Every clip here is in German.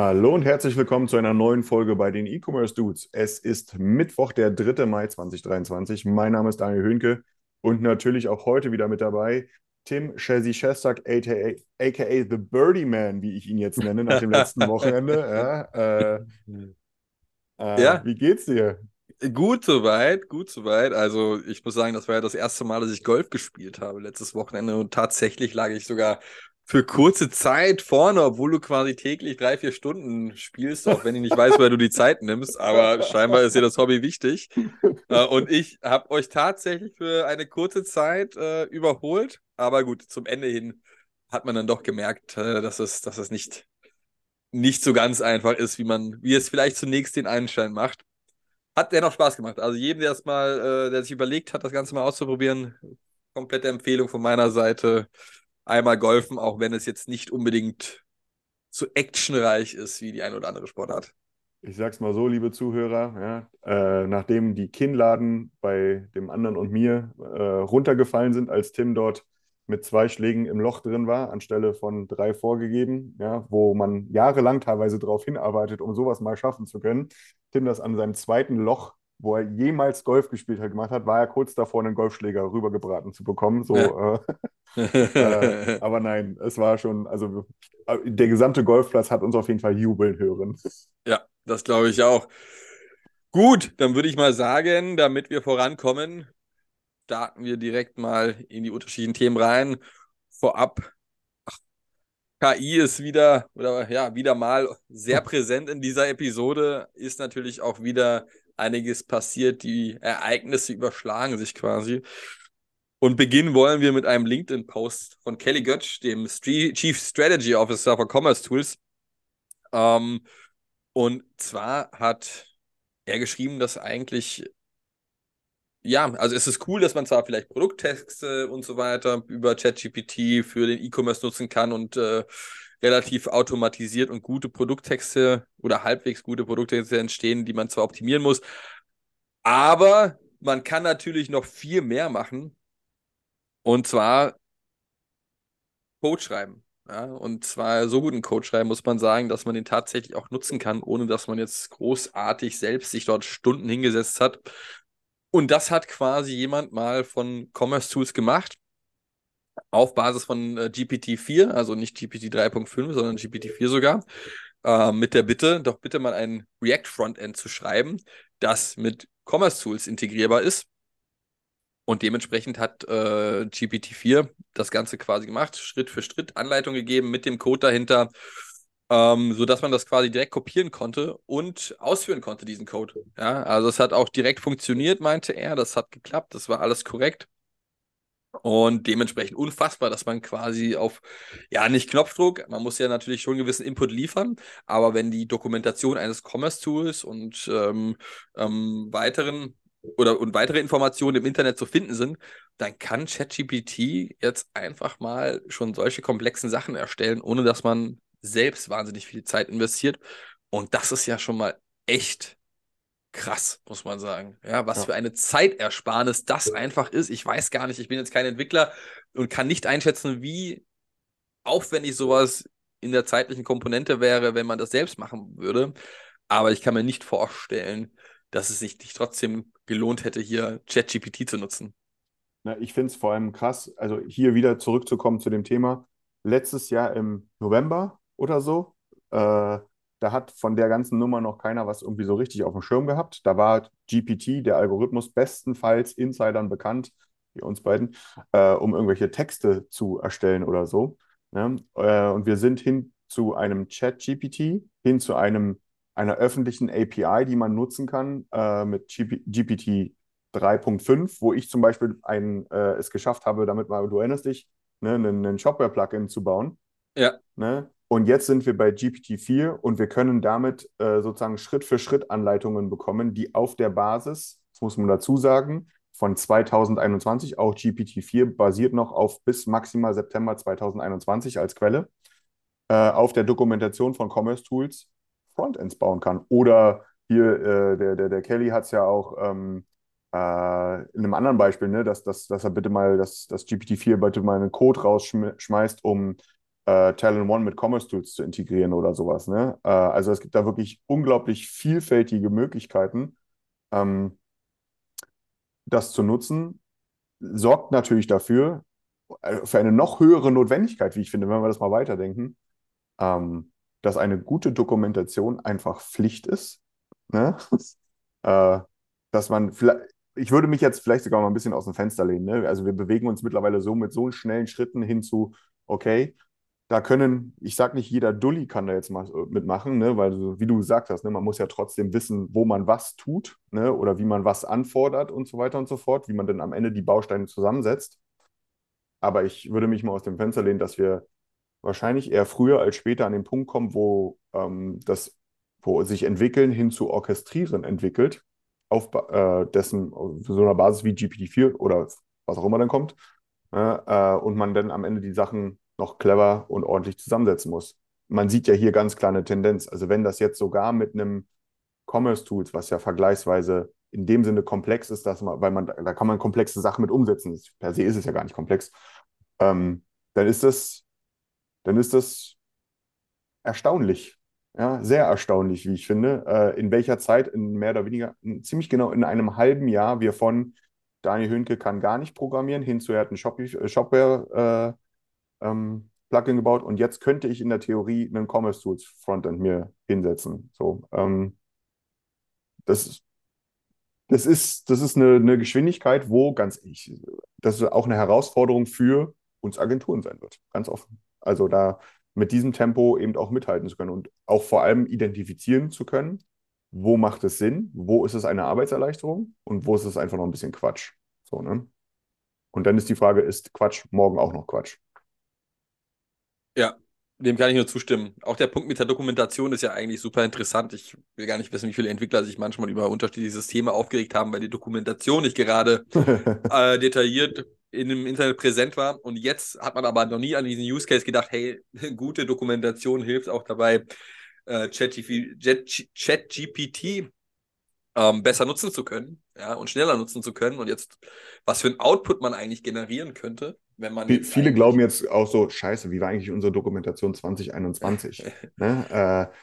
Hallo und herzlich willkommen zu einer neuen Folge bei den E-Commerce Dudes. Es ist Mittwoch, der 3. Mai 2023. Mein Name ist Daniel Höhnke und natürlich auch heute wieder mit dabei Tim Chessy Shestak, aka, aka The Birdie Man, wie ich ihn jetzt nenne, nach dem letzten Wochenende. Ja, äh, äh, Ja. Wie geht's dir? Gut soweit, gut soweit. Also ich muss sagen, das war ja das erste Mal, dass ich Golf gespielt habe letztes Wochenende und tatsächlich lag ich sogar für kurze Zeit vorne, obwohl du quasi täglich drei, vier Stunden spielst, auch wenn ich nicht weiß, woher du die Zeit nimmst, aber scheinbar ist dir das Hobby wichtig. Äh, und ich habe euch tatsächlich für eine kurze Zeit äh, überholt, aber gut, zum Ende hin hat man dann doch gemerkt, äh, dass es, dass es nicht, nicht so ganz einfach ist, wie man, wie es vielleicht zunächst den Einschein macht. Hat dennoch Spaß gemacht. Also jedem, der mal, äh, der sich überlegt hat, das Ganze mal auszuprobieren, komplette Empfehlung von meiner Seite. Einmal golfen, auch wenn es jetzt nicht unbedingt so actionreich ist wie die eine oder andere Sportart. Ich sag's mal so, liebe Zuhörer, ja, äh, nachdem die Kinnladen bei dem anderen und mir äh, runtergefallen sind, als Tim dort mit zwei Schlägen im Loch drin war, anstelle von drei vorgegeben, ja, wo man jahrelang teilweise darauf hinarbeitet, um sowas mal schaffen zu können. Tim das an seinem zweiten Loch, wo er jemals Golf gespielt hat, gemacht hat, war er kurz davor, einen Golfschläger rübergebraten zu bekommen. So, Ja. äh, äh, aber nein, es war schon, also der gesamte Golfplatz hat uns auf jeden Fall jubeln hören. Ja, das glaube ich auch. Gut, dann würde ich mal sagen, damit wir vorankommen, starten wir direkt mal in die unterschiedlichen Themen rein. Vorab, ach, KI ist wieder oder ja, wieder mal sehr präsent in dieser Episode, ist natürlich auch wieder einiges passiert, die Ereignisse überschlagen sich quasi. Und beginnen wollen wir mit einem LinkedIn-Post von Kelly Götsch, dem Chief Strategy Officer von Commerce Tools. Ähm, und zwar hat er geschrieben, dass eigentlich, ja, also es ist cool, dass man zwar vielleicht Produkttexte und so weiter über ChatGPT für den E-Commerce nutzen kann und äh, relativ automatisiert und gute Produkttexte oder halbwegs gute Produkttexte entstehen, die man zwar optimieren muss, aber man kann natürlich noch viel mehr machen. Und zwar Code schreiben. Ja, und zwar so guten Code schreiben, muss man sagen, dass man den tatsächlich auch nutzen kann, ohne dass man jetzt großartig selbst sich dort Stunden hingesetzt hat. Und das hat quasi jemand mal von Commerce Tools gemacht, auf Basis von äh, GPT-4, also nicht GPT 3.5, sondern GPT-4 sogar, äh, mit der Bitte, doch bitte mal ein React-Frontend zu schreiben, das mit Commerce Tools integrierbar ist. Und dementsprechend hat äh, GPT-4 das Ganze quasi gemacht, Schritt für Schritt Anleitung gegeben mit dem Code dahinter, ähm, sodass man das quasi direkt kopieren konnte und ausführen konnte, diesen Code. Ja, also es hat auch direkt funktioniert, meinte er. Das hat geklappt, das war alles korrekt. Und dementsprechend unfassbar, dass man quasi auf, ja, nicht Knopfdruck, man muss ja natürlich schon einen gewissen Input liefern, aber wenn die Dokumentation eines Commerce-Tools und ähm, ähm, weiteren oder und weitere Informationen im Internet zu finden sind, dann kann ChatGPT jetzt einfach mal schon solche komplexen Sachen erstellen, ohne dass man selbst wahnsinnig viel Zeit investiert. Und das ist ja schon mal echt krass, muss man sagen. Ja, was Ja. für eine Zeitersparnis das einfach ist. Ich weiß gar nicht, ich bin jetzt kein Entwickler und kann nicht einschätzen, wie aufwendig sowas in der zeitlichen Komponente wäre, wenn man das selbst machen würde. Aber ich kann mir nicht vorstellen, dass es sich nicht trotzdem gelohnt hätte, hier ChatGPT zu nutzen. Na, ich finde es vor allem krass, also hier wieder zurückzukommen zu dem Thema. Letztes Jahr im November oder so, äh, da hat von der ganzen Nummer noch keiner was irgendwie so richtig auf dem Schirm gehabt. Da war GPT, der Algorithmus, bestenfalls Insidern bekannt, wie uns beiden, äh, um irgendwelche Texte zu erstellen oder so. Ne? Äh, und wir sind hin zu einem Chat-GPT, hin zu einem, einer öffentlichen API, die man nutzen kann äh, mit GP GPT 3.5, wo ich zum Beispiel ein, äh, es geschafft habe, damit mal, du erinnerst dich, ne, einen, einen Shopware-Plugin zu bauen. Ja. Ne? Und jetzt sind wir bei GPT-4 und wir können damit äh, sozusagen Schritt für Schritt Anleitungen bekommen, die auf der Basis, das muss man dazu sagen, von 2021, auch GPT-4 basiert noch auf bis maximal September 2021 als Quelle, äh, auf der Dokumentation von Commerce Tools Frontends bauen kann. Oder hier, äh, der, der, der Kelly hat es ja auch ähm, äh, in einem anderen Beispiel, ne, dass, dass, dass er bitte mal, dass, dass GPT-4 bitte mal einen Code rausschmeißt, um äh, Talent One mit Commerce Tools zu integrieren oder sowas. Ne? Äh, also es gibt da wirklich unglaublich vielfältige Möglichkeiten, ähm, das zu nutzen. Sorgt natürlich dafür, äh, für eine noch höhere Notwendigkeit, wie ich finde, wenn wir das mal weiterdenken, ähm, dass eine gute Dokumentation einfach Pflicht ist. Ne? äh, dass man vielleicht, ich würde mich jetzt vielleicht sogar mal ein bisschen aus dem Fenster lehnen. Ne? Also wir bewegen uns mittlerweile so mit so schnellen Schritten hin zu, okay, da können, ich sage nicht, jeder Dulli kann da jetzt mal äh, mitmachen, ne? weil wie du gesagt hast, ne, man muss ja trotzdem wissen, wo man was tut ne? oder wie man was anfordert und so weiter und so fort, wie man dann am Ende die Bausteine zusammensetzt. Aber ich würde mich mal aus dem Fenster lehnen, dass wir wahrscheinlich eher früher als später an den Punkt kommen, wo ähm, das, wo sich entwickeln hin zu orchestrieren entwickelt, auf äh, dessen, auf so einer Basis wie GPT-4 oder was auch immer dann kommt, äh, und man dann am Ende die Sachen noch clever und ordentlich zusammensetzen muss. Man sieht ja hier ganz klar eine Tendenz. Also wenn das jetzt sogar mit einem Commerce Tools, was ja vergleichsweise in dem Sinne komplex ist, dass man, weil man, da kann man komplexe Sachen mit umsetzen. Per se ist es ja gar nicht komplex. Ähm, dann ist das, dann ist das erstaunlich. Ja, sehr erstaunlich, wie ich finde, äh, in welcher Zeit, in mehr oder weniger, in, ziemlich genau in einem halben Jahr, wir von Daniel Höhnke kann gar nicht programmieren, hin zu er hat ein Shopware äh, ähm, Plugin gebaut und jetzt könnte ich in der Theorie einen Commerce Tools Frontend mir hinsetzen. So, ähm, das, das ist, das ist eine, eine Geschwindigkeit, wo ganz ich, das ist auch eine Herausforderung für uns Agenturen sein wird, ganz offen. Also da mit diesem Tempo eben auch mithalten zu können und auch vor allem identifizieren zu können, wo macht es Sinn, wo ist es eine Arbeitserleichterung und wo ist es einfach noch ein bisschen Quatsch. So, ne? Und dann ist die Frage, ist Quatsch morgen auch noch Quatsch? Ja, dem kann ich nur zustimmen. Auch der Punkt mit der Dokumentation ist ja eigentlich super interessant. Ich will gar nicht wissen, wie viele Entwickler sich manchmal über unterschiedliche Systeme aufgeregt haben, weil die Dokumentation nicht gerade äh, detailliert in dem Internet präsent war. Und jetzt hat man aber noch nie an diesen Use Case gedacht, hey, gute Dokumentation hilft auch dabei, äh, ChatGPT ähm, besser nutzen zu können ja, und schneller nutzen zu können. Und jetzt, was für ein Output man eigentlich generieren könnte, wenn man. Wie, viele glauben jetzt auch so, scheiße, wie war eigentlich unsere Dokumentation 2021? ne? äh,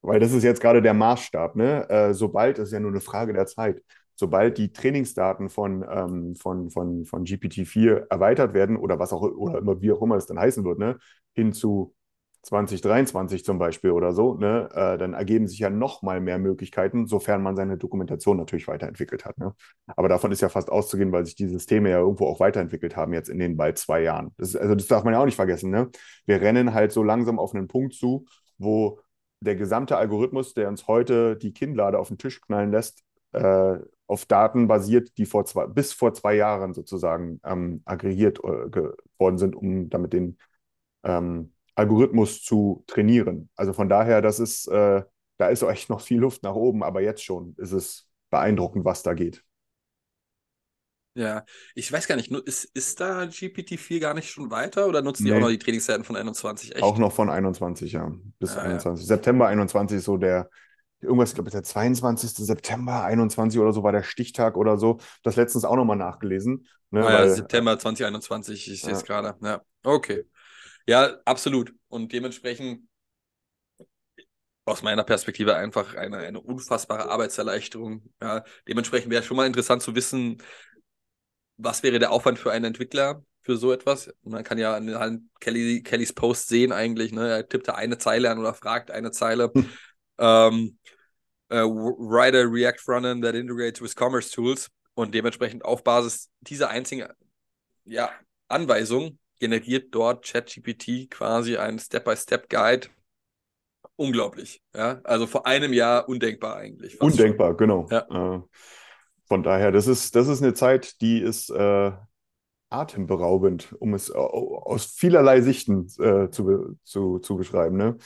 weil das ist jetzt gerade der Maßstab. Ne? Äh, sobald, das ist ja nur eine Frage der Zeit, sobald die Trainingsdaten von, ähm, von, von, von GPT-4 erweitert werden oder was auch oder immer, wie auch immer es dann heißen wird, ne, hin zu 2023 zum Beispiel oder so, ne, äh, dann ergeben sich ja noch mal mehr Möglichkeiten, sofern man seine Dokumentation natürlich weiterentwickelt hat. Ne? Aber davon ist ja fast auszugehen, weil sich die Systeme ja irgendwo auch weiterentwickelt haben jetzt in den bald zwei Jahren. Das ist, also das darf man ja auch nicht vergessen. Ne? Wir rennen halt so langsam auf einen Punkt zu, wo der gesamte Algorithmus, der uns heute die Kinnlade auf den Tisch knallen lässt, äh, auf Daten basiert, die vor zwei, bis vor zwei Jahren sozusagen ähm, aggregiert äh, worden sind, um damit den ähm, Algorithmus zu trainieren. Also von daher, das ist, äh, da ist echt noch viel Luft nach oben, aber jetzt schon ist es beeindruckend, was da geht. Ja, ich weiß gar nicht, ist, ist da GPT-4 gar nicht schon weiter oder nutzen die auch noch die Trainingszeiten von 21? Echt? Auch noch von 21, ja. Bis ah, 21. Ja. September 21 ist so der, irgendwas, ich glaube, der 22. September 21 oder so war der Stichtag oder so. Das letztens auch nochmal nachgelesen. Ne, ah, ja, weil, September 2021, ich sehe es gerade. Ja, okay. Ja, absolut. Und dementsprechend aus meiner Perspektive einfach eine, eine unfassbare Arbeitserleichterung. Ja, dementsprechend wäre schon mal interessant zu wissen, was wäre der Aufwand für einen Entwickler für so etwas. Man kann ja an Kelly, Kellys Post sehen eigentlich, ne? er tippt da eine Zeile an oder fragt eine Zeile. Hm. Ähm, uh, write a React Frontend that integrates with Commerce Tools und dementsprechend auf Basis dieser einzigen ja, Anweisung generiert dort ChatGPT quasi einen Step-by-Step-Guide. Unglaublich. Ja, also vor einem Jahr undenkbar eigentlich. Undenkbar, schon. genau. Ja. Äh, von daher, das ist, das ist eine Zeit, die ist, äh, atemberaubend, um es aus vielerlei Sichten äh, zu, zu, zu beschreiben. Ne?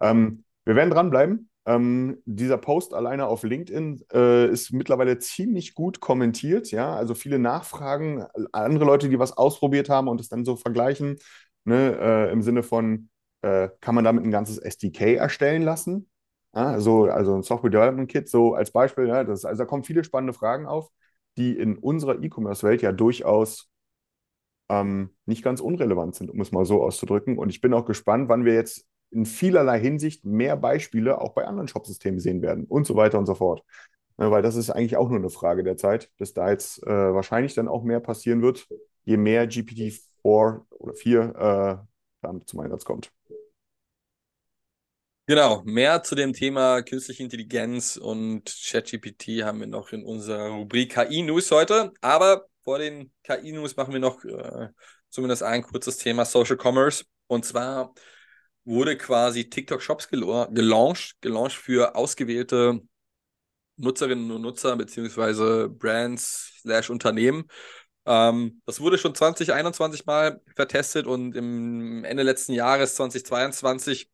Ähm, wir werden dranbleiben. Ähm, dieser Post alleine auf LinkedIn äh, ist mittlerweile ziemlich gut kommentiert. Ja, also viele Nachfragen, andere Leute, die was ausprobiert haben und es dann so vergleichen, ne? äh, im Sinne von, äh, kann man damit ein ganzes SDK erstellen lassen? Ja, also, also ein Software Development Kit, so als Beispiel. Ja, das, also da kommen viele spannende Fragen auf, die in unserer E-Commerce-Welt ja durchaus ähm, nicht ganz unrelevant sind, um es mal so auszudrücken. Und ich bin auch gespannt, wann wir jetzt in vielerlei Hinsicht mehr Beispiele auch bei anderen Shopsystemen sehen werden und so weiter und so fort. Ja, weil das ist eigentlich auch nur eine Frage der Zeit, dass da jetzt äh, wahrscheinlich dann auch mehr passieren wird, je mehr GPT-4 oder 4 äh, dann zum Einsatz kommt. Genau, mehr zu dem Thema künstliche Intelligenz und ChatGPT haben wir noch in unserer Rubrik KI-News heute. Aber vor den KI-News machen wir noch äh, zumindest ein kurzes Thema Social Commerce. Und zwar wurde quasi TikTok Shops gelauncht, gelauncht für ausgewählte Nutzerinnen und Nutzer beziehungsweise Brands slash Unternehmen. Ähm, das wurde schon 2021 mal vertestet und im Ende letzten Jahres 2022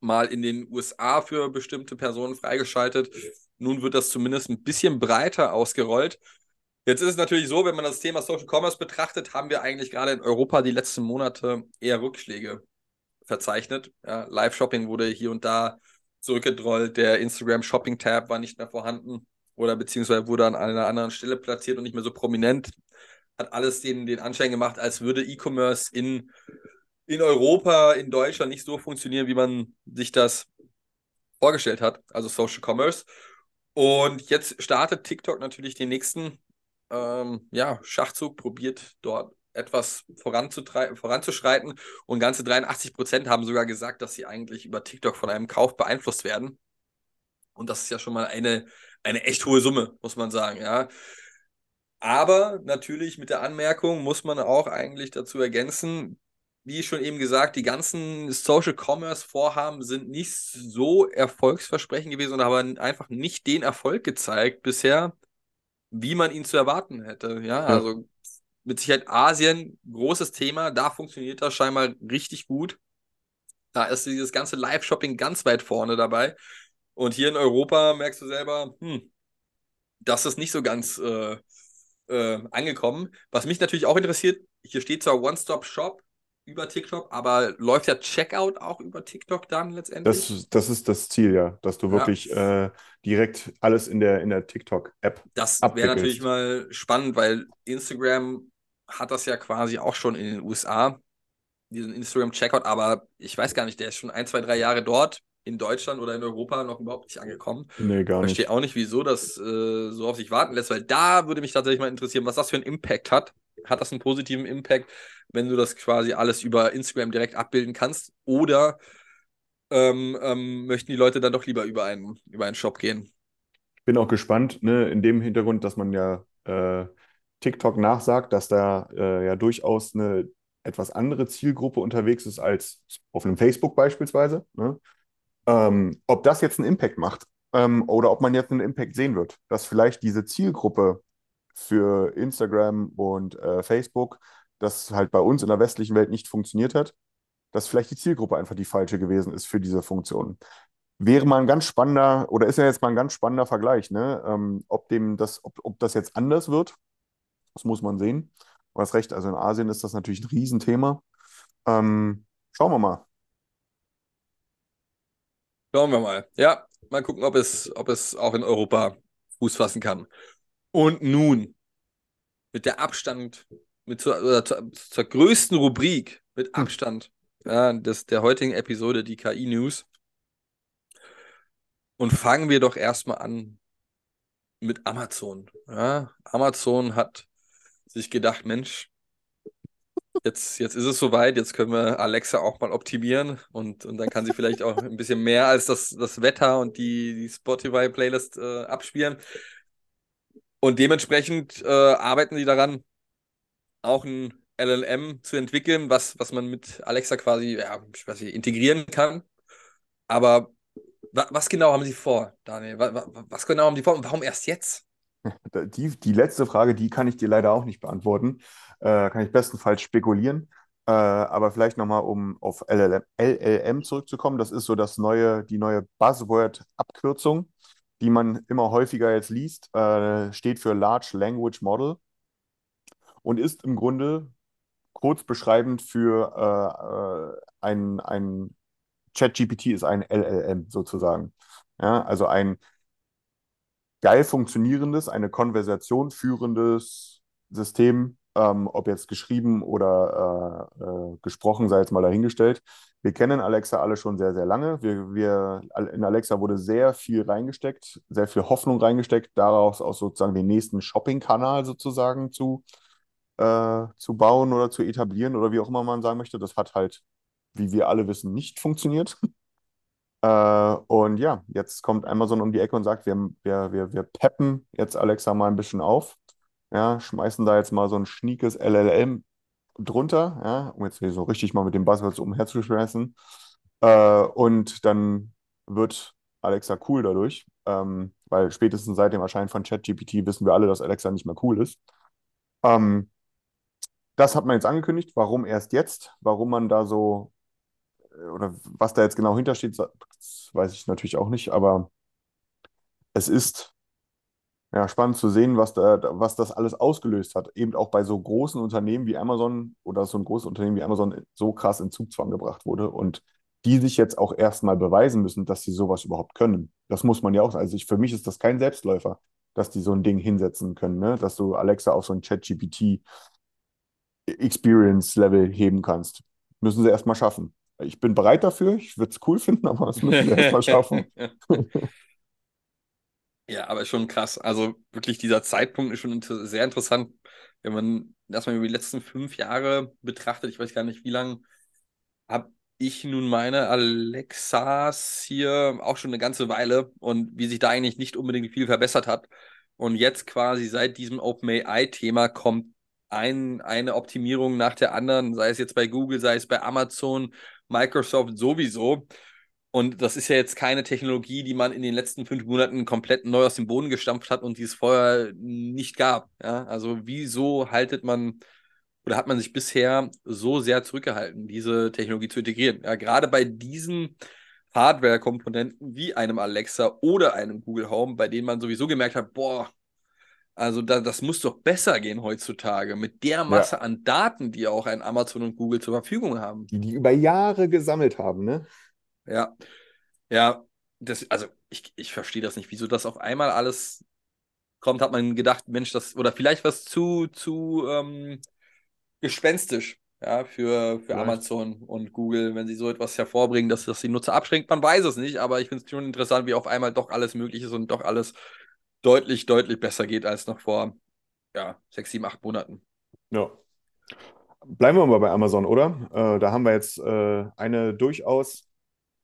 mal in den USA für bestimmte Personen freigeschaltet. Nun wird das zumindest ein bisschen breiter ausgerollt. Jetzt ist es natürlich so, wenn man das Thema Social Commerce betrachtet, haben wir eigentlich gerade in Europa die letzten Monate eher Rückschläge verzeichnet. Ja, Live-Shopping wurde hier und da zurückgedrollt, der Instagram-Shopping-Tab war nicht mehr vorhanden oder beziehungsweise wurde an einer anderen Stelle platziert und nicht mehr so prominent. Hat alles den, den Anschein gemacht, als würde E-Commerce in, in Europa, in Deutschland nicht so funktionieren, wie man sich das vorgestellt hat, also Social Commerce. Und jetzt startet TikTok natürlich den nächsten ähm, ja, Schachzug, probiert dort etwas voranzuschreiten. Und ganze 83 Prozent haben sogar gesagt, dass sie eigentlich über TikTok von einem Kauf beeinflusst werden. Und das ist ja schon mal eine, eine echt hohe Summe, muss man sagen, ja. Aber natürlich mit der Anmerkung muss man auch eigentlich dazu ergänzen, wie schon eben gesagt, die ganzen Social Commerce Vorhaben sind nicht so erfolgsversprechend gewesen und haben einfach nicht den Erfolg gezeigt bisher, wie man ihn zu erwarten hätte. Ja, also mit Sicherheit Asien, großes Thema, da funktioniert das scheinbar richtig gut. Da ist dieses ganze Live-Shopping ganz weit vorne dabei. Und hier in Europa merkst du selber, hm, das ist nicht so ganz äh, äh, angekommen. Was mich natürlich auch interessiert, hier steht zwar One-Stop-Shop über TikTok, aber läuft ja Checkout auch über TikTok dann letztendlich? Das, das ist das Ziel, ja, dass du wirklich ja. äh, direkt alles in der, in der TikTok-App Das wäre natürlich mal spannend, weil Instagram hat das ja quasi auch schon in den USA, diesen Instagram-Checkout, aber ich weiß gar nicht, der ist schon ein, zwei, drei Jahre dort, in Deutschland oder in Europa noch überhaupt nicht angekommen. Nee, gar nicht. Ich verstehe auch nicht, wieso das äh, so auf sich warten lässt, weil da würde mich tatsächlich mal interessieren, was das für einen Impact hat. Hat das einen positiven Impact, wenn du das quasi alles über Instagram direkt abbilden kannst? Oder ähm, ähm, möchten die Leute dann doch lieber über einen, über einen Shop gehen? Ich bin auch gespannt, ne, in dem Hintergrund, dass man ja äh, TikTok nachsagt, dass da äh, ja durchaus eine etwas andere Zielgruppe unterwegs ist als auf einem Facebook beispielsweise. Ne? Ähm, ob das jetzt einen Impact macht ähm, oder ob man jetzt einen Impact sehen wird, dass vielleicht diese Zielgruppe für Instagram und äh, Facebook, das halt bei uns in der westlichen Welt nicht funktioniert hat, dass vielleicht die Zielgruppe einfach die falsche gewesen ist für diese Funktion. Wäre mal ein ganz spannender, oder ist ja jetzt mal ein ganz spannender Vergleich, ne? Ähm, ob dem das, ob, ob das jetzt anders wird, das muss man sehen. Du hast recht, also in Asien ist das natürlich ein Riesenthema. Ähm, schauen wir mal. Schauen wir mal. Ja, mal gucken, ob es, ob es auch in Europa Fuß fassen kann. Und nun, mit der Abstand, mit zur, zur, zur größten Rubrik mit hm. Abstand ja, des, der heutigen Episode, die KI-News. Und fangen wir doch erstmal an mit Amazon. Ja, Amazon hat sich gedacht, Mensch, jetzt, jetzt ist es soweit, jetzt können wir Alexa auch mal optimieren und, und dann kann sie vielleicht auch ein bisschen mehr als das, das Wetter und die, die Spotify-Playlist äh, abspielen. Und dementsprechend äh, arbeiten sie daran, auch ein LLM zu entwickeln, was, was man mit Alexa quasi ja, ich weiß nicht, integrieren kann. Aber wa was genau haben sie vor, Daniel? Was, was genau haben sie vor und warum erst jetzt? Die, die letzte Frage, die kann ich dir leider auch nicht beantworten. Äh, kann ich bestenfalls spekulieren. Äh, aber vielleicht nochmal, um auf LLM, LLM zurückzukommen. Das ist so das neue, die neue Buzzword-Abkürzung, die man immer häufiger jetzt liest. Äh, steht für Large Language Model und ist im Grunde kurz beschreibend für äh, ein, ein ChatGPT ist ein LLM sozusagen. Ja, also ein geil funktionierendes, eine Konversation führendes System, ähm, ob jetzt geschrieben oder äh, äh, gesprochen, sei jetzt mal dahingestellt. Wir kennen Alexa alle schon sehr, sehr lange. Wir, wir, in Alexa wurde sehr viel reingesteckt, sehr viel Hoffnung reingesteckt, daraus auch sozusagen den nächsten Shopping-Kanal sozusagen zu, äh, zu bauen oder zu etablieren oder wie auch immer man sagen möchte. Das hat halt, wie wir alle wissen, nicht funktioniert. Äh, und ja, jetzt kommt Amazon um die Ecke und sagt, wir, wir, wir, wir peppen jetzt Alexa mal ein bisschen auf. Ja, schmeißen da jetzt mal so ein schniekes LLM drunter, ja, um jetzt hier so richtig mal mit dem Buzzwords umherzuschmeißen. Äh, und dann wird Alexa cool dadurch, ähm, weil spätestens seit dem Erscheinen von ChatGPT wissen wir alle, dass Alexa nicht mehr cool ist. Ähm, das hat man jetzt angekündigt. Warum erst jetzt? Warum man da so, oder was da jetzt genau hintersteht, weiß ich natürlich auch nicht, aber es ist ja, spannend zu sehen, was, da, was das alles ausgelöst hat. Eben auch bei so großen Unternehmen wie Amazon oder so ein großes Unternehmen wie Amazon so krass in Zugzwang gebracht wurde und die sich jetzt auch erstmal beweisen müssen, dass sie sowas überhaupt können. Das muss man ja auch. Also ich, für mich ist das kein Selbstläufer, dass die so ein Ding hinsetzen können, ne? dass du Alexa auf so ein ChatGPT Experience-Level heben kannst. Müssen sie erstmal schaffen. Ich bin bereit dafür, ich würde es cool finden, aber das müssen wir erstmal schaffen. Ja, aber schon krass. Also wirklich dieser Zeitpunkt ist schon inter sehr interessant, wenn man das mal über die letzten fünf Jahre betrachtet. Ich weiß gar nicht, wie lange habe ich nun meine Alexas hier auch schon eine ganze Weile und wie sich da eigentlich nicht unbedingt viel verbessert hat. Und jetzt quasi seit diesem OpenAI-Thema kommt ein, eine Optimierung nach der anderen, sei es jetzt bei Google, sei es bei Amazon, Microsoft sowieso. Und das ist ja jetzt keine Technologie, die man in den letzten fünf Monaten komplett neu aus dem Boden gestampft hat und die es vorher nicht gab. Ja? Also wieso haltet man oder hat man sich bisher so sehr zurückgehalten, diese Technologie zu integrieren? Ja, gerade bei diesen Hardware-Komponenten wie einem Alexa oder einem Google Home, bei denen man sowieso gemerkt hat, boah, also da, das muss doch besser gehen heutzutage mit der Masse ja. an Daten, die auch ein Amazon und Google zur Verfügung haben. Die die über Jahre gesammelt haben, ne? Ja. Ja, das, also ich, ich verstehe das nicht, wieso das auf einmal alles kommt, hat man gedacht, Mensch, das, oder vielleicht was zu, zu ähm, gespenstisch, ja, für, für Amazon und Google, wenn sie so etwas hervorbringen, dass das die Nutzer abschränkt. Man weiß es nicht, aber ich finde es schon interessant, wie auf einmal doch alles möglich ist und doch alles deutlich, deutlich besser geht als noch vor ja, sechs, sieben, acht Monaten. Ja. Bleiben wir mal bei Amazon, oder? Äh, da haben wir jetzt äh, eine durchaus,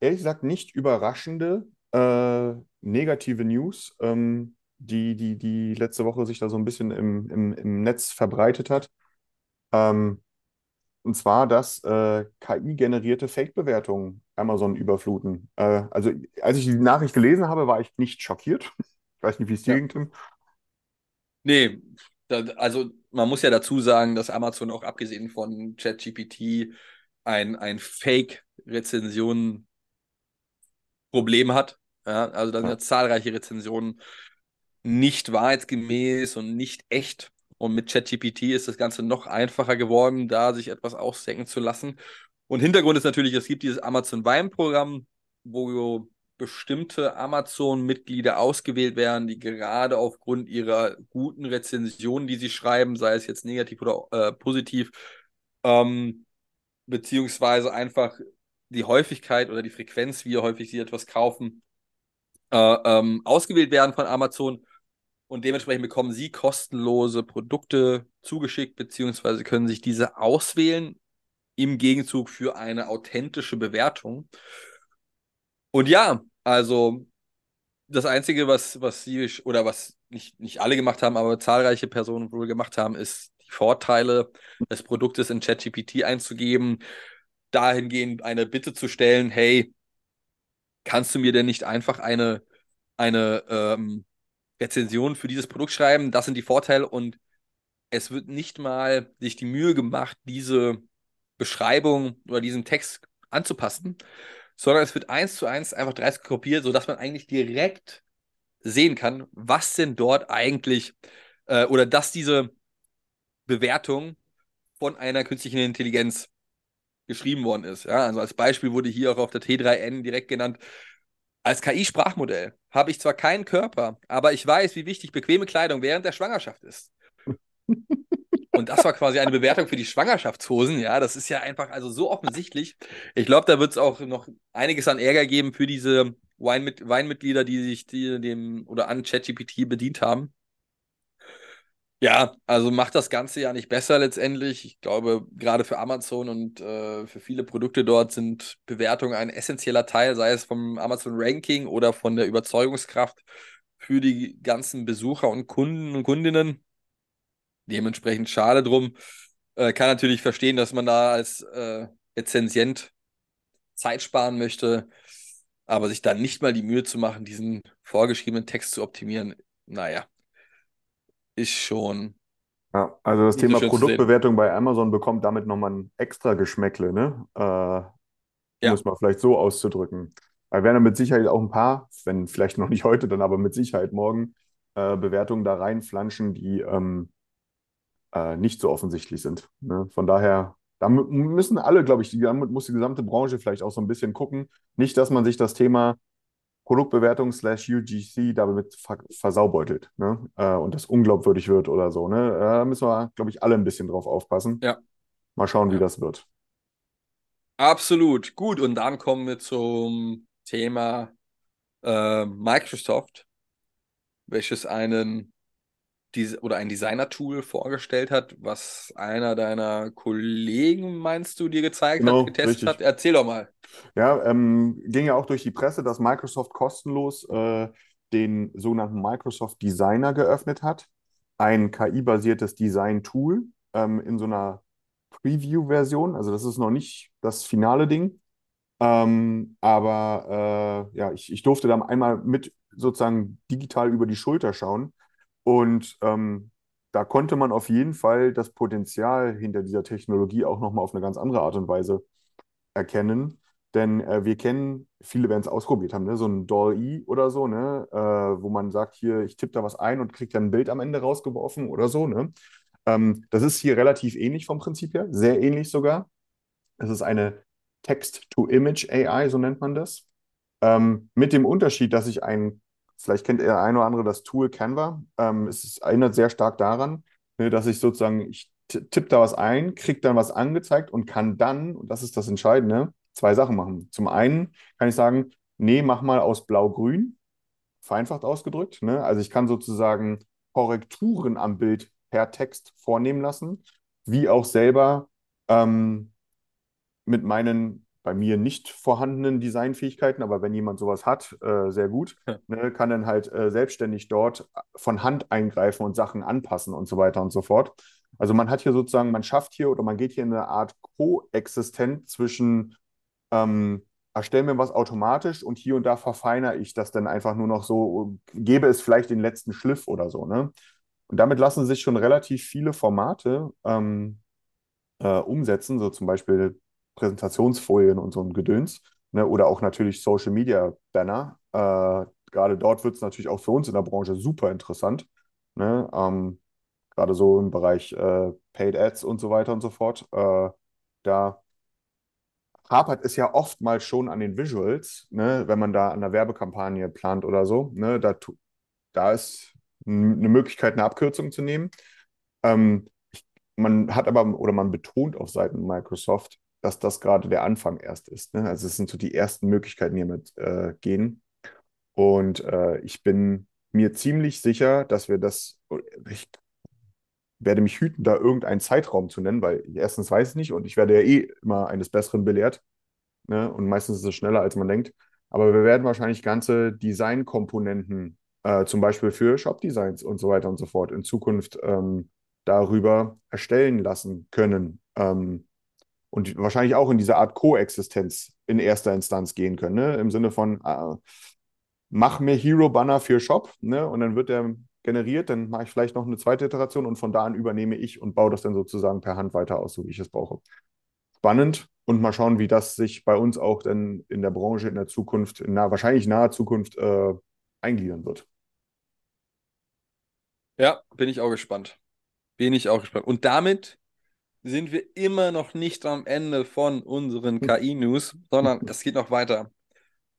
ehrlich gesagt, nicht überraschende äh, negative News, ähm, die, die, die letzte Woche sich da so ein bisschen im, im, im Netz verbreitet hat. Ähm, und zwar, dass äh, KI-generierte Fake-Bewertungen Amazon überfluten. Äh, also, als ich die Nachricht gelesen habe, war ich nicht schockiert. Ich weiß nicht, wie es dir Ja. ging, Tim. Nee, da, also man muss ja dazu sagen, dass Amazon auch abgesehen von ChatGPT ein, ein Fake-Rezensionen-Problem hat. Ja, also da sind Ja. ja zahlreiche Rezensionen nicht wahrheitsgemäß und nicht echt. Und mit ChatGPT ist das Ganze noch einfacher geworden, da sich etwas ausdenken zu lassen. Und Hintergrund ist natürlich, es gibt dieses Amazon Wein-Programm, wo bestimmte Amazon-Mitglieder ausgewählt werden, die gerade aufgrund ihrer guten Rezensionen, die sie schreiben, sei es jetzt negativ oder äh, positiv, ähm, beziehungsweise einfach die Häufigkeit oder die Frequenz, wie häufig sie etwas kaufen, äh, ähm, ausgewählt werden von Amazon. Und dementsprechend bekommen sie kostenlose Produkte zugeschickt, beziehungsweise können sich diese auswählen im Gegenzug für eine authentische Bewertung. Und ja, also das Einzige, was, was sie oder was nicht, nicht alle gemacht haben, aber zahlreiche Personen wohl gemacht haben, ist die Vorteile des Produktes in ChatGPT einzugeben, dahingehend eine Bitte zu stellen, hey, kannst du mir denn nicht einfach eine, eine ähm, Rezension für dieses Produkt schreiben? Das sind die Vorteile und es wird nicht mal sich die Mühe gemacht, diese Beschreibung oder diesen Text anzupassen, sondern es wird eins zu eins einfach dreist kopiert, sodass man eigentlich direkt sehen kann, was denn dort eigentlich äh, oder dass diese Bewertung von einer künstlichen Intelligenz geschrieben worden ist. Ja, also als Beispiel wurde hier auch auf der T3N direkt genannt, als KI-Sprachmodell habe ich zwar keinen Körper, aber ich weiß, wie wichtig bequeme Kleidung während der Schwangerschaft ist. Und das war quasi eine Bewertung für die Schwangerschaftshosen. Ja, das ist ja einfach also so offensichtlich. Ich glaube, da wird es auch noch einiges an Ärger geben für diese Weinmitglieder, die sich die, dem oder an ChatGPT bedient haben. Ja, also macht das Ganze ja nicht besser letztendlich. Ich glaube, gerade für Amazon und äh, für viele Produkte dort sind Bewertungen ein essentieller Teil, sei es vom Amazon Ranking oder von der Überzeugungskraft für die ganzen Besucher und Kunden und Kundinnen. Dementsprechend schade drum. Äh, kann natürlich verstehen, dass man da als äh, Rezensient Zeit sparen möchte, aber sich dann nicht mal die Mühe zu machen, diesen vorgeschriebenen Text zu optimieren, naja, ist schon. Ja, also das Thema so Produktbewertung bei Amazon bekommt damit nochmal ein extra Geschmäckle, ne? Äh, ja. Muss man vielleicht so auszudrücken. Da werden mit Sicherheit auch ein paar, wenn vielleicht noch nicht heute, dann aber mit Sicherheit morgen, äh, Bewertungen da reinflanschen, die ähm, äh, nicht so offensichtlich sind. Ne? Von daher, da müssen alle, glaube ich, damit muss die gesamte Branche vielleicht auch so ein bisschen gucken. Nicht, dass man sich das Thema Produktbewertung slash UGC damit versaubeutelt ne? Äh, und das unglaubwürdig wird oder so. Ne? Da müssen wir, glaube ich, alle ein bisschen drauf aufpassen. Ja. Mal schauen, wie das wird. Absolut. Gut, und dann kommen wir zum Thema äh, Microsoft, welches einen oder ein Designer-Tool vorgestellt hat, was einer deiner Kollegen, meinst du, dir gezeigt genau, hat, getestet richtig. hat? Erzähl doch mal. Ja, ähm, ging ja auch durch die Presse, dass Microsoft kostenlos äh, den sogenannten Microsoft Designer geöffnet hat. Ein KI-basiertes Design-Tool ähm, in so einer Preview-Version. Also das ist noch nicht das finale Ding. Ähm, aber äh, ja, ich, ich durfte da einmal mit sozusagen digital über die Schulter schauen. Und ähm, da konnte man auf jeden Fall das Potenzial hinter dieser Technologie auch nochmal auf eine ganz andere Art und Weise erkennen. Denn äh, wir kennen, viele es ausprobiert haben, ne? so ein DALL-E oder so, ne? Äh, wo man sagt, hier, ich tippe da was ein und kriege dann ein Bild am Ende rausgeworfen oder so. Ne? Ähm, das ist hier relativ ähnlich vom Prinzip her, sehr ähnlich sogar. Es ist eine Text-to-Image-AI, so nennt man das. Ähm, mit dem Unterschied, dass ich ein, vielleicht kennt der eine oder andere das Tool Canva, ähm, es erinnert sehr stark daran, ne, dass ich sozusagen, ich tippe da was ein, kriege dann was angezeigt und kann dann, und das ist das Entscheidende, zwei Sachen machen. Zum einen kann ich sagen, nee, mach mal aus Blau-Grün, vereinfacht ausgedrückt. Ne? Also ich kann sozusagen Korrekturen am Bild per Text vornehmen lassen, wie auch selber ähm, mit meinen bei mir nicht vorhandenen Designfähigkeiten, aber wenn jemand sowas hat, äh, sehr gut, ne, kann dann halt äh, selbstständig dort von Hand eingreifen und Sachen anpassen und so weiter und so fort. Also man hat hier sozusagen, man schafft hier oder man geht hier in eine Art Koexistenz zwischen ähm, erstelle mir was automatisch und hier und da verfeinere ich das dann einfach nur noch so, gebe es vielleicht den letzten Schliff oder so. Ne? Und damit lassen sich schon relativ viele Formate ähm, äh, umsetzen, so zum Beispiel Präsentationsfolien und so ein Gedöns. Ne? Oder auch natürlich Social Media Banner. Äh, gerade dort wird es natürlich auch für uns in der Branche super interessant. Ne? Ähm, gerade so im Bereich äh, Paid Ads und so weiter und so fort. Äh, da hapert es ja oftmals schon an den Visuals, ne, wenn man da an der Werbekampagne plant oder so. Ne, da, da ist eine Möglichkeit, eine Abkürzung zu nehmen. Ähm, man hat aber oder man betont auf Seiten Microsoft, dass das gerade der Anfang erst ist. Ne? Also es sind so die ersten Möglichkeiten, die damit äh, gehen. Und äh, ich bin mir ziemlich sicher, dass wir das, ich werde mich hüten, da irgendeinen Zeitraum zu nennen, weil erstens weiß ich nicht und ich werde ja eh immer eines Besseren belehrt. Ne? Und meistens ist es schneller, als man denkt. Aber wir werden wahrscheinlich ganze Designkomponenten, äh, zum Beispiel für Shop-Designs und so weiter und so fort, in Zukunft ähm, darüber erstellen lassen können. Ähm, und wahrscheinlich auch in diese Art Koexistenz in erster Instanz gehen können. Ne? Im Sinne von, äh, mach mir Hero-Banner für Shop, ne? Und dann wird der generiert, dann mache ich vielleicht noch eine zweite Iteration und von da an übernehme ich und baue das dann sozusagen per Hand weiter aus, so wie ich es brauche. Spannend und mal schauen, wie das sich bei uns auch dann in der Branche in der Zukunft, in naher, wahrscheinlich naher Zukunft äh, eingliedern wird. Ja, bin ich auch gespannt. Bin ich auch gespannt. Und damit sind wir immer noch nicht am Ende von unseren KI-News, sondern es geht noch weiter.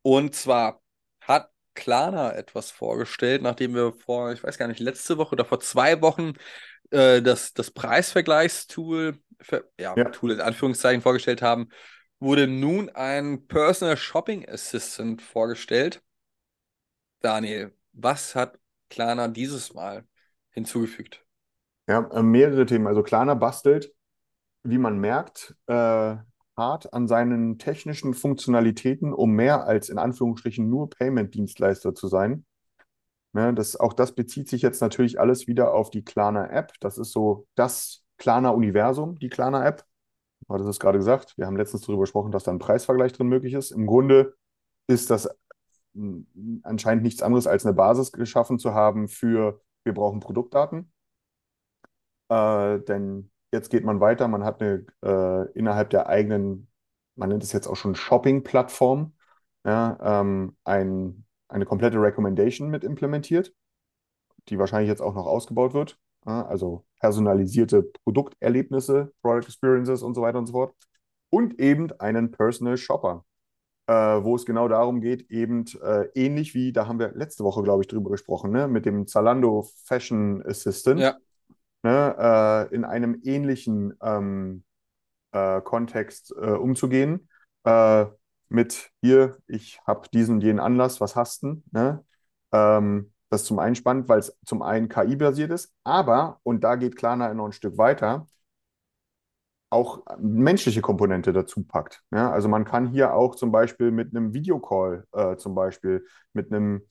Und zwar hat Klarna etwas vorgestellt, nachdem wir vor, ich weiß gar nicht, letzte Woche oder vor zwei Wochen äh, das, das Preisvergleichstool, für, ja, ja, Tool in Anführungszeichen vorgestellt haben, wurde nun ein Personal Shopping Assistant vorgestellt. Daniel, was hat Klarna dieses Mal hinzugefügt? Ja, äh, mehrere Themen. Also Klarna bastelt, wie man merkt, äh, hart an seinen technischen Funktionalitäten, um mehr als in Anführungsstrichen nur Payment-Dienstleister zu sein. Ne, das, auch das bezieht sich jetzt natürlich alles wieder auf die Klarna-App. Das ist so das Klarna-Universum, die Klarna-App. Du hattest es gerade gesagt. Wir haben letztens darüber gesprochen, dass da ein Preisvergleich drin möglich ist. Im Grunde ist das anscheinend nichts anderes als eine Basis geschaffen zu haben für, wir brauchen Produktdaten. Äh, denn jetzt geht man weiter, man hat eine äh, innerhalb der eigenen, man nennt es jetzt auch schon Shopping-Plattform, ja, ähm, ein, eine komplette Recommendation mit implementiert, die wahrscheinlich jetzt auch noch ausgebaut wird. Ja, also personalisierte Produkterlebnisse, Product Experiences und so weiter und so fort. Und eben einen Personal Shopper, äh, wo es genau darum geht, eben äh, ähnlich wie, da haben wir letzte Woche, glaube ich, drüber gesprochen, ne, mit dem Zalando Fashion Assistant. Ja ne, äh, in einem ähnlichen ähm, äh, Kontext äh, umzugehen. Äh, mit hier, ich habe diesen und jenen Anlass, was hast du? Ne? Ähm, das ist zum einen spannend, weil es zum einen KI-basiert ist, aber, und da geht Klarna noch ein Stück weiter, auch menschliche Komponente dazu packt. Ja? Also man kann hier auch zum Beispiel mit einem Videocall, äh, zum Beispiel mit einem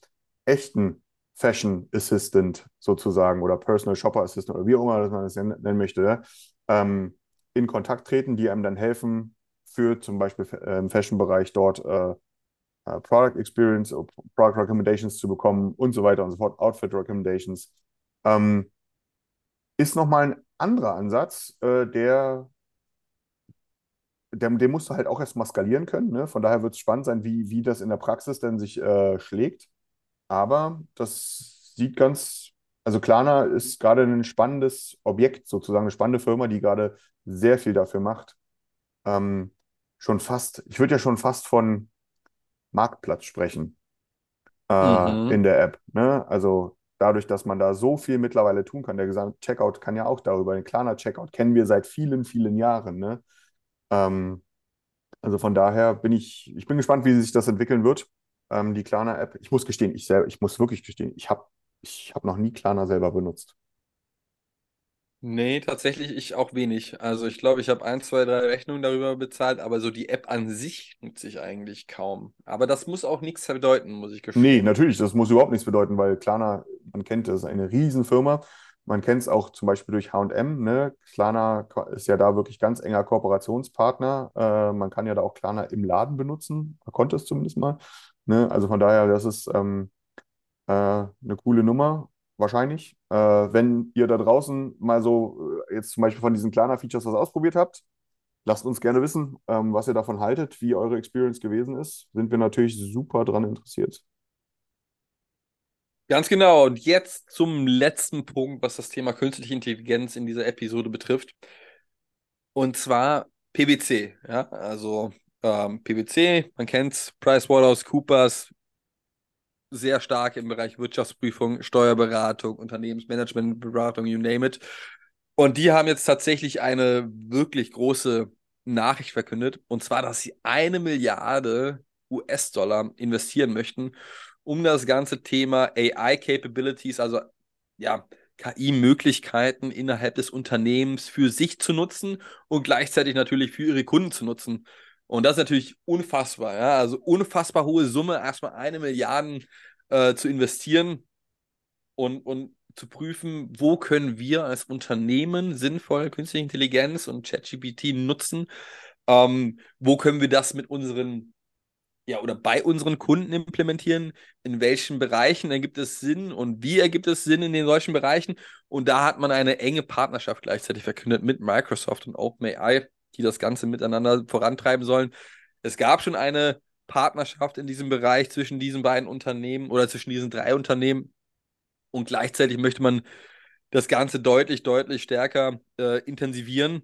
echten Fashion Assistant sozusagen oder Personal Shopper Assistant oder wie auch immer man das nennen möchte, ähm, in Kontakt treten, die einem dann helfen, für zum Beispiel im Fashion-Bereich dort äh, äh, Product Experience, Product Recommendations zu bekommen und so weiter und so fort, Outfit Recommendations. Ähm, ist nochmal ein anderer Ansatz, äh, der, der, den musst du halt auch erstmal skalieren können. Ne? Von daher wird es spannend sein, wie, wie das in der Praxis denn sich äh, schlägt. Aber das sieht ganz, also Klarna ist gerade ein spannendes Objekt, sozusagen eine spannende Firma, die gerade sehr viel dafür macht. Ähm, schon fast, ich würde ja schon fast von Marktplatz sprechen äh, mhm. in der App. Ne? Also dadurch, dass man da so viel mittlerweile tun kann. Der gesamte Checkout kann ja auch darüber. Den Klarna Checkout kennen wir seit vielen, vielen Jahren. Ne? Ähm, also von daher bin ich, ich bin gespannt, wie sich das entwickeln wird ähm, die Klarna-App. Ich muss gestehen, ich, selber, ich muss wirklich gestehen, ich habe ich hab noch nie Klarna selber benutzt. Nee, tatsächlich ich auch wenig. Also ich glaube, ich habe ein, zwei, drei Rechnungen darüber bezahlt, aber so die App an sich nutze ich eigentlich kaum. Aber das muss auch nichts bedeuten, muss ich gestehen. Nee, natürlich, das muss überhaupt nichts bedeuten, weil Klarna, man kennt das, ist eine Riesenfirma. Man kennt es auch zum Beispiel durch H&M. Ne? Klarna ist ja da wirklich ganz enger Kooperationspartner. Äh, man kann ja da auch Klarna im Laden benutzen. Man konnte es zumindest mal. Ne? Also von daher, das ist ähm, äh, eine coole Nummer, wahrscheinlich. Äh, wenn ihr da draußen mal so äh, jetzt zum Beispiel von diesen Klarna-Features was ausprobiert habt, lasst uns gerne wissen, ähm, was ihr davon haltet, wie eure Experience gewesen ist. Sind wir natürlich super dran interessiert. Ganz genau. Und jetzt zum letzten Punkt, was das Thema künstliche Intelligenz in dieser Episode betrifft. Und zwar PwC. Ja, also ähm, PwC, man kennt es, PricewaterhouseCoopers, sehr stark im Bereich Wirtschaftsprüfung, Steuerberatung, Unternehmensmanagementberatung, you name it. Und die haben jetzt tatsächlich eine wirklich große Nachricht verkündet, und zwar, dass sie eine Milliarde US-Dollar investieren möchten, um das ganze Thema AI-Capabilities, also ja, KI-Möglichkeiten innerhalb des Unternehmens für sich zu nutzen und gleichzeitig natürlich für ihre Kunden zu nutzen. Und das ist natürlich unfassbar, ja. Also unfassbar hohe Summe, erstmal eine Milliarde äh, zu investieren und, und zu prüfen, wo können wir als Unternehmen sinnvoll künstliche Intelligenz und ChatGPT nutzen, ähm, wo können wir das mit unseren ja, oder bei unseren Kunden implementieren, in welchen Bereichen ergibt es Sinn und wie ergibt es Sinn in den solchen Bereichen. Und da hat man eine enge Partnerschaft gleichzeitig verkündet mit Microsoft und OpenAI, die das Ganze miteinander vorantreiben sollen. Es gab schon eine Partnerschaft in diesem Bereich zwischen diesen beiden Unternehmen oder zwischen diesen drei Unternehmen. Und gleichzeitig möchte man das Ganze deutlich, deutlich stärker äh, intensivieren.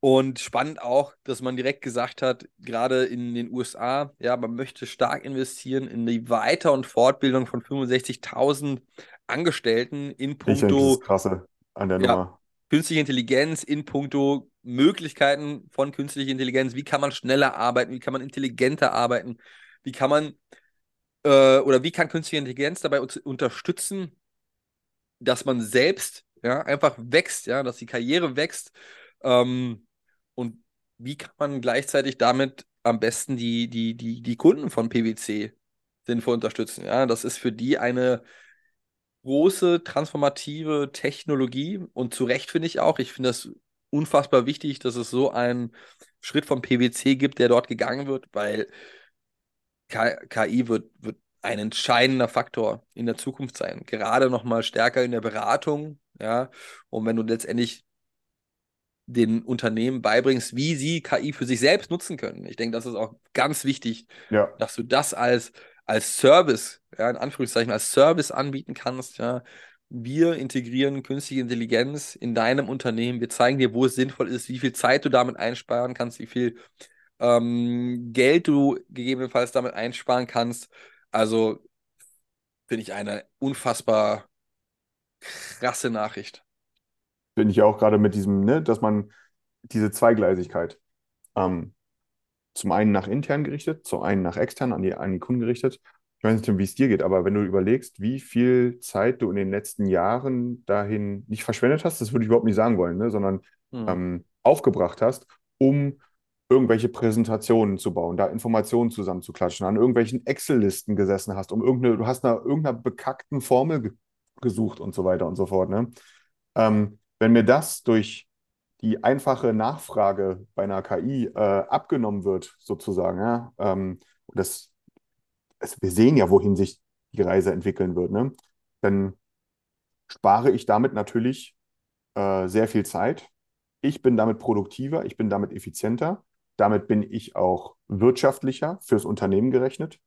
Und spannend auch, dass man direkt gesagt hat, gerade in den USA, ja, man möchte stark investieren in die Weiter- und Fortbildung von 65.000 Angestellten in puncto. Ich das Krasse an der ja, Nummer. Künstliche Intelligenz, in puncto Möglichkeiten von künstlicher Intelligenz. Wie kann man schneller arbeiten? Wie kann man intelligenter arbeiten? Wie kann man äh, oder wie kann künstliche Intelligenz dabei unterstützen, dass man selbst ja, einfach wächst, ja, dass die Karriere wächst? Ähm, und wie kann man gleichzeitig damit am besten die, die, die, die Kunden von PwC sinnvoll unterstützen? Ja, das ist für die eine große transformative Technologie und zu Recht finde ich auch. Ich finde das unfassbar wichtig, dass es so einen Schritt vom PwC gibt, der dort gegangen wird, weil KI wird, wird ein entscheidender Faktor in der Zukunft sein. Gerade noch mal stärker in der Beratung, ja. Und wenn du letztendlich den Unternehmen beibringst, wie sie KI für sich selbst nutzen können. Ich denke, das ist auch ganz wichtig, Ja. dass du das als, als Service, ja, in Anführungszeichen, als Service anbieten kannst. Ja. Wir integrieren künstliche Intelligenz in deinem Unternehmen. Wir zeigen dir, wo es sinnvoll ist, wie viel Zeit du damit einsparen kannst, wie viel ähm, Geld du gegebenenfalls damit einsparen kannst. Also finde ich eine unfassbar krasse Nachricht. Finde ich auch gerade mit diesem, ne, dass man diese Zweigleisigkeit ähm, zum einen nach intern gerichtet, zum einen nach extern an die, an die Kunden gerichtet. Ich weiß nicht, wie es dir geht, aber wenn du überlegst, wie viel Zeit du in den letzten Jahren dahin nicht verschwendet hast, das würde ich überhaupt nicht sagen wollen, ne, sondern Hm. ähm, aufgebracht hast, um irgendwelche Präsentationen zu bauen, da Informationen zusammenzuklatschen, an irgendwelchen Excel-Listen gesessen hast, um irgendeine, du hast nach irgendeiner bekackten Formel ge gesucht und so weiter und so fort. Ne? Ähm, wenn mir das durch die einfache Nachfrage bei einer KI äh, abgenommen wird, sozusagen, ja, ähm, das, es, wir sehen ja, wohin sich die Reise entwickeln wird, ne? Dann spare ich damit natürlich äh, sehr viel Zeit. Ich bin damit produktiver, ich bin damit effizienter. Damit bin ich auch wirtschaftlicher fürs Unternehmen gerechnet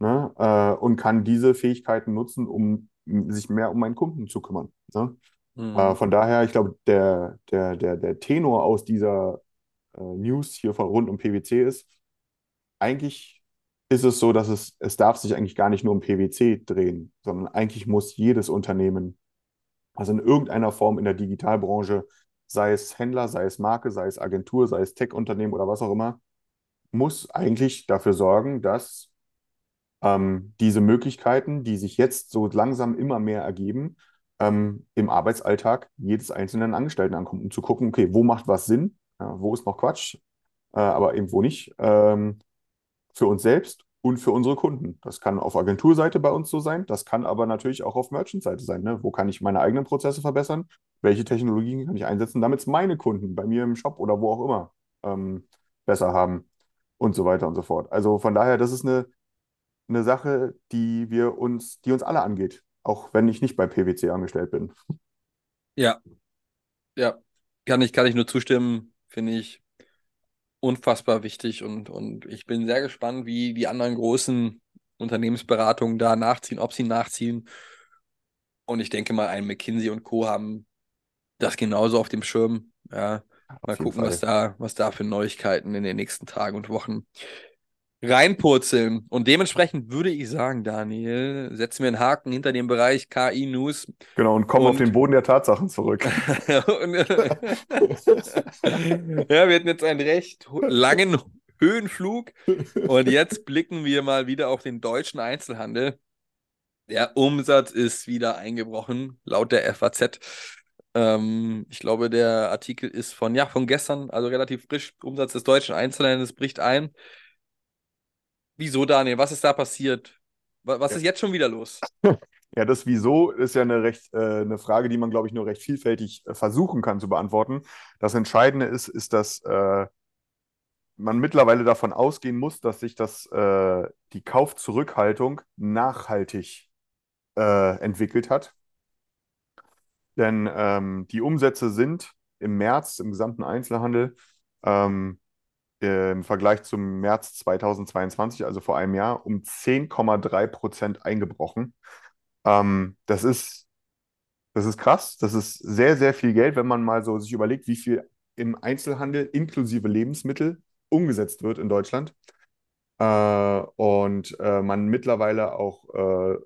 ne? äh, und kann diese Fähigkeiten nutzen, um sich mehr um meinen Kunden zu kümmern. Ne? Mhm. Äh, von daher, ich glaube, der, der, der, der Tenor aus dieser äh, News hier von rund um PwC ist, eigentlich ist es so, dass es, es darf sich eigentlich gar nicht nur um PwC drehen, sondern eigentlich muss jedes Unternehmen, also in irgendeiner Form in der Digitalbranche, sei es Händler, sei es Marke, sei es Agentur, sei es Tech-Unternehmen oder was auch immer, muss eigentlich dafür sorgen, dass ähm, diese Möglichkeiten, die sich jetzt so langsam immer mehr ergeben, ähm, im Arbeitsalltag jedes einzelnen Angestellten ankommen, um zu gucken, okay, wo macht was Sinn, ja, wo ist noch Quatsch, äh, aber eben wo nicht, ähm, für uns selbst und für unsere Kunden. Das kann auf Agenturseite bei uns so sein, das kann aber natürlich auch auf Merchant-Seite sein. Ne? Wo kann ich meine eigenen Prozesse verbessern? Welche Technologien kann ich einsetzen, damit es meine Kunden bei mir im Shop oder wo auch immer ähm, besser haben und so weiter und so fort. Also von daher, das ist eine, eine Sache, die wir uns, die uns alle angeht, auch wenn ich nicht bei PwC angestellt bin. Ja, ja, kann ich, kann ich nur zustimmen, finde ich unfassbar wichtig und, und ich bin sehr gespannt, wie die anderen großen Unternehmensberatungen da nachziehen, ob sie nachziehen. Und ich denke mal, ein McKinsey und Co. haben das genauso auf dem Schirm. Ja, mal gucken, was da, was da für Neuigkeiten in den nächsten Tagen und Wochen reinpurzeln. Und dementsprechend würde ich sagen, Daniel, setzen wir einen Haken hinter dem Bereich KI News. Genau, und kommen auf Und- den Boden der Tatsachen zurück. Und, ja, wir hatten jetzt einen recht langen Höhenflug und jetzt blicken wir mal wieder auf den deutschen Einzelhandel. Der Umsatz ist wieder eingebrochen, laut der FAZ. Ähm, ich glaube, der Artikel ist von, ja, von gestern, also relativ frisch. Umsatz des deutschen Einzelhandels bricht ein. Wieso, Daniel? Was ist da passiert? Wa- Was ist jetzt schon wieder los? Ja, das Wieso ist ja eine recht, äh, eine Frage, die man, glaube ich, nur recht vielfältig äh, versuchen kann zu beantworten. Das Entscheidende ist, ist, dass äh, man mittlerweile davon ausgehen muss, dass sich das, äh, die Kaufzurückhaltung nachhaltig äh, entwickelt hat. Denn ähm, die Umsätze sind im März im gesamten Einzelhandel ähm, im Vergleich zum März 2022, also vor einem Jahr, um 10,3 Prozent eingebrochen. Ähm, das ist, das ist krass. Das ist sehr, sehr viel Geld, wenn man mal so sich überlegt, wie viel im Einzelhandel inklusive Lebensmittel umgesetzt wird in Deutschland. Äh, und äh, man mittlerweile auch äh,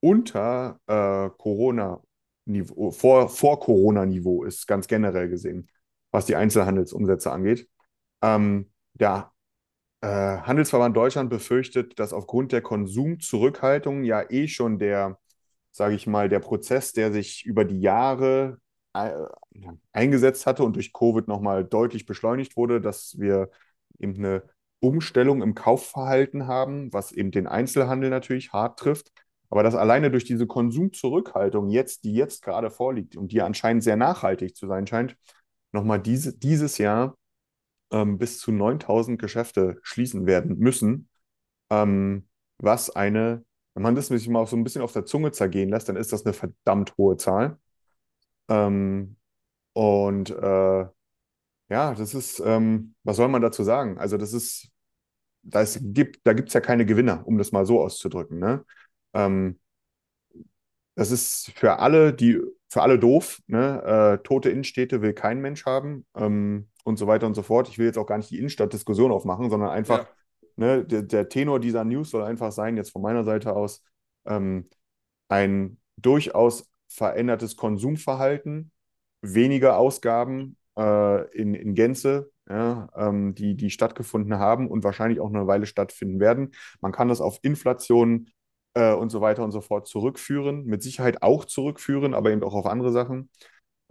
unter äh, Corona-Niveau, vor, vor Corona-Niveau ist, ganz generell gesehen, was die Einzelhandelsumsätze angeht. Ähm, der äh, Handelsverband Deutschland befürchtet, dass aufgrund der Konsumzurückhaltung ja eh schon der, sage ich mal, der Prozess, der sich über die Jahre äh, eingesetzt hatte und durch Covid nochmal deutlich beschleunigt wurde, dass wir eben eine Umstellung im Kaufverhalten haben, was eben den Einzelhandel natürlich hart trifft. Aber dass alleine durch diese Konsumzurückhaltung jetzt, die jetzt gerade vorliegt und die anscheinend sehr nachhaltig zu sein scheint, nochmal diese, dieses Jahr ähm, bis zu 9000 Geschäfte schließen werden müssen, ähm, was eine, wenn man das sich mal so ein bisschen auf der Zunge zergehen lässt, dann ist das eine verdammt hohe Zahl. Ähm, und äh, ja, das ist, ähm, was soll man dazu sagen? Also das ist, da es gibt, da gibt es ja keine Gewinner, um das mal so auszudrücken. Ne? Ähm, das ist für alle, die, für alle doof. Ne? Äh, tote Innenstädte will kein Mensch haben ähm, und so weiter und so fort. Ich will jetzt auch gar nicht die Innenstadtdiskussion aufmachen, sondern einfach, ja. ne, der, der, Tenor dieser News soll einfach sein, jetzt von meiner Seite aus, ähm, ein durchaus verändertes Konsumverhalten, weniger Ausgaben äh, in, in Gänze, ja, ähm, die, die stattgefunden haben und wahrscheinlich auch eine Weile stattfinden werden. Man kann das auf Inflation äh, und so weiter und so fort zurückführen, mit Sicherheit auch zurückführen, aber eben auch auf andere Sachen,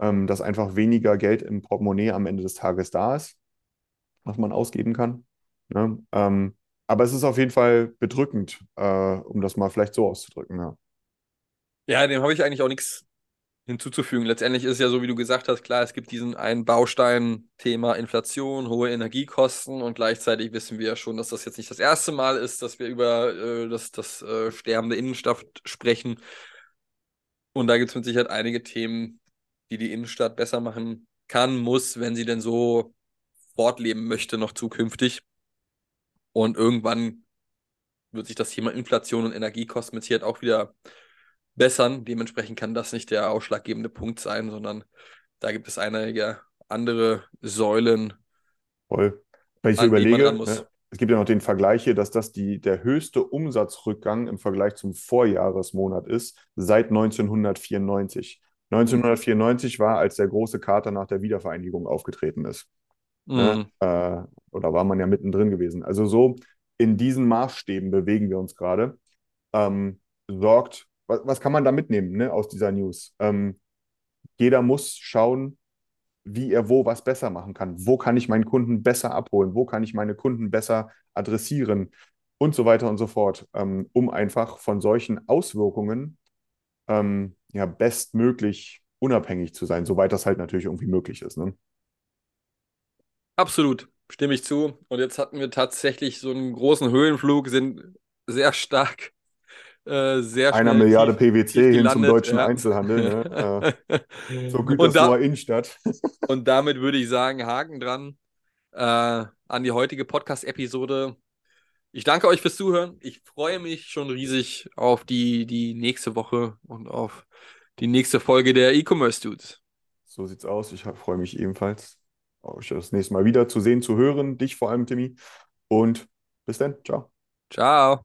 ähm, dass einfach weniger Geld im Portemonnaie am Ende des Tages da ist, was man ausgeben kann. Ne? Ähm, aber es ist auf jeden Fall bedrückend, äh, um das mal vielleicht so auszudrücken. Ja, ja dem habe ich eigentlich auch nichts hinzuzufügen. Letztendlich ist es ja so, wie du gesagt hast, klar, es gibt diesen einen Baustein, Thema Inflation, hohe Energiekosten und gleichzeitig wissen wir ja schon, dass das jetzt nicht das erste Mal ist, dass wir über äh, das, das äh, Sterben der Innenstadt sprechen. Und da gibt es mit Sicherheit einige Themen, die die Innenstadt besser machen kann, muss, wenn sie denn so fortleben möchte, noch zukünftig. Und irgendwann wird sich das Thema Inflation und Energiekosten mit Sicherheit auch wieder bessern. Dementsprechend kann das nicht der ausschlaggebende Punkt sein, sondern da gibt es einige andere Säulen. Voll. Wenn ich so überlege, ne, es gibt ja noch den Vergleich hier, dass das die, der höchste Umsatzrückgang im Vergleich zum Vorjahresmonat ist seit 1994. 1994 war, als der große Kater nach der Wiedervereinigung aufgetreten ist. Ne, mhm. Äh, oder war man ja mittendrin gewesen. Also so in diesen Maßstäben bewegen wir uns gerade. Ähm, sorgt was, was kann man da mitnehmen ne, aus dieser News? Ähm, jeder muss schauen, wie er wo was besser machen kann. Wo kann ich meinen Kunden besser abholen? Wo kann ich meine Kunden besser adressieren? Und so weiter und so fort, ähm, um einfach von solchen Auswirkungen ähm, ja, bestmöglich unabhängig zu sein, soweit das halt natürlich irgendwie möglich ist. Ne? Absolut, stimme ich zu. Und jetzt hatten wir tatsächlich so einen großen Höhenflug, sind sehr stark äh, sehr Einer Milliarde PwC hin zum deutschen ja. Einzelhandel. Ne? äh, so Gütersloher da, Innenstadt. und damit würde ich sagen, Haken dran äh, an die heutige Podcast-Episode. Ich danke euch fürs Zuhören. Ich freue mich schon riesig auf die, die nächste Woche und auf die nächste Folge der E-Commerce Dudes. So sieht's aus. Ich freue mich ebenfalls, euch das nächste Mal wieder zu sehen, zu hören. Dich vor allem, Timmy. Und bis dann. Ciao. Ciao.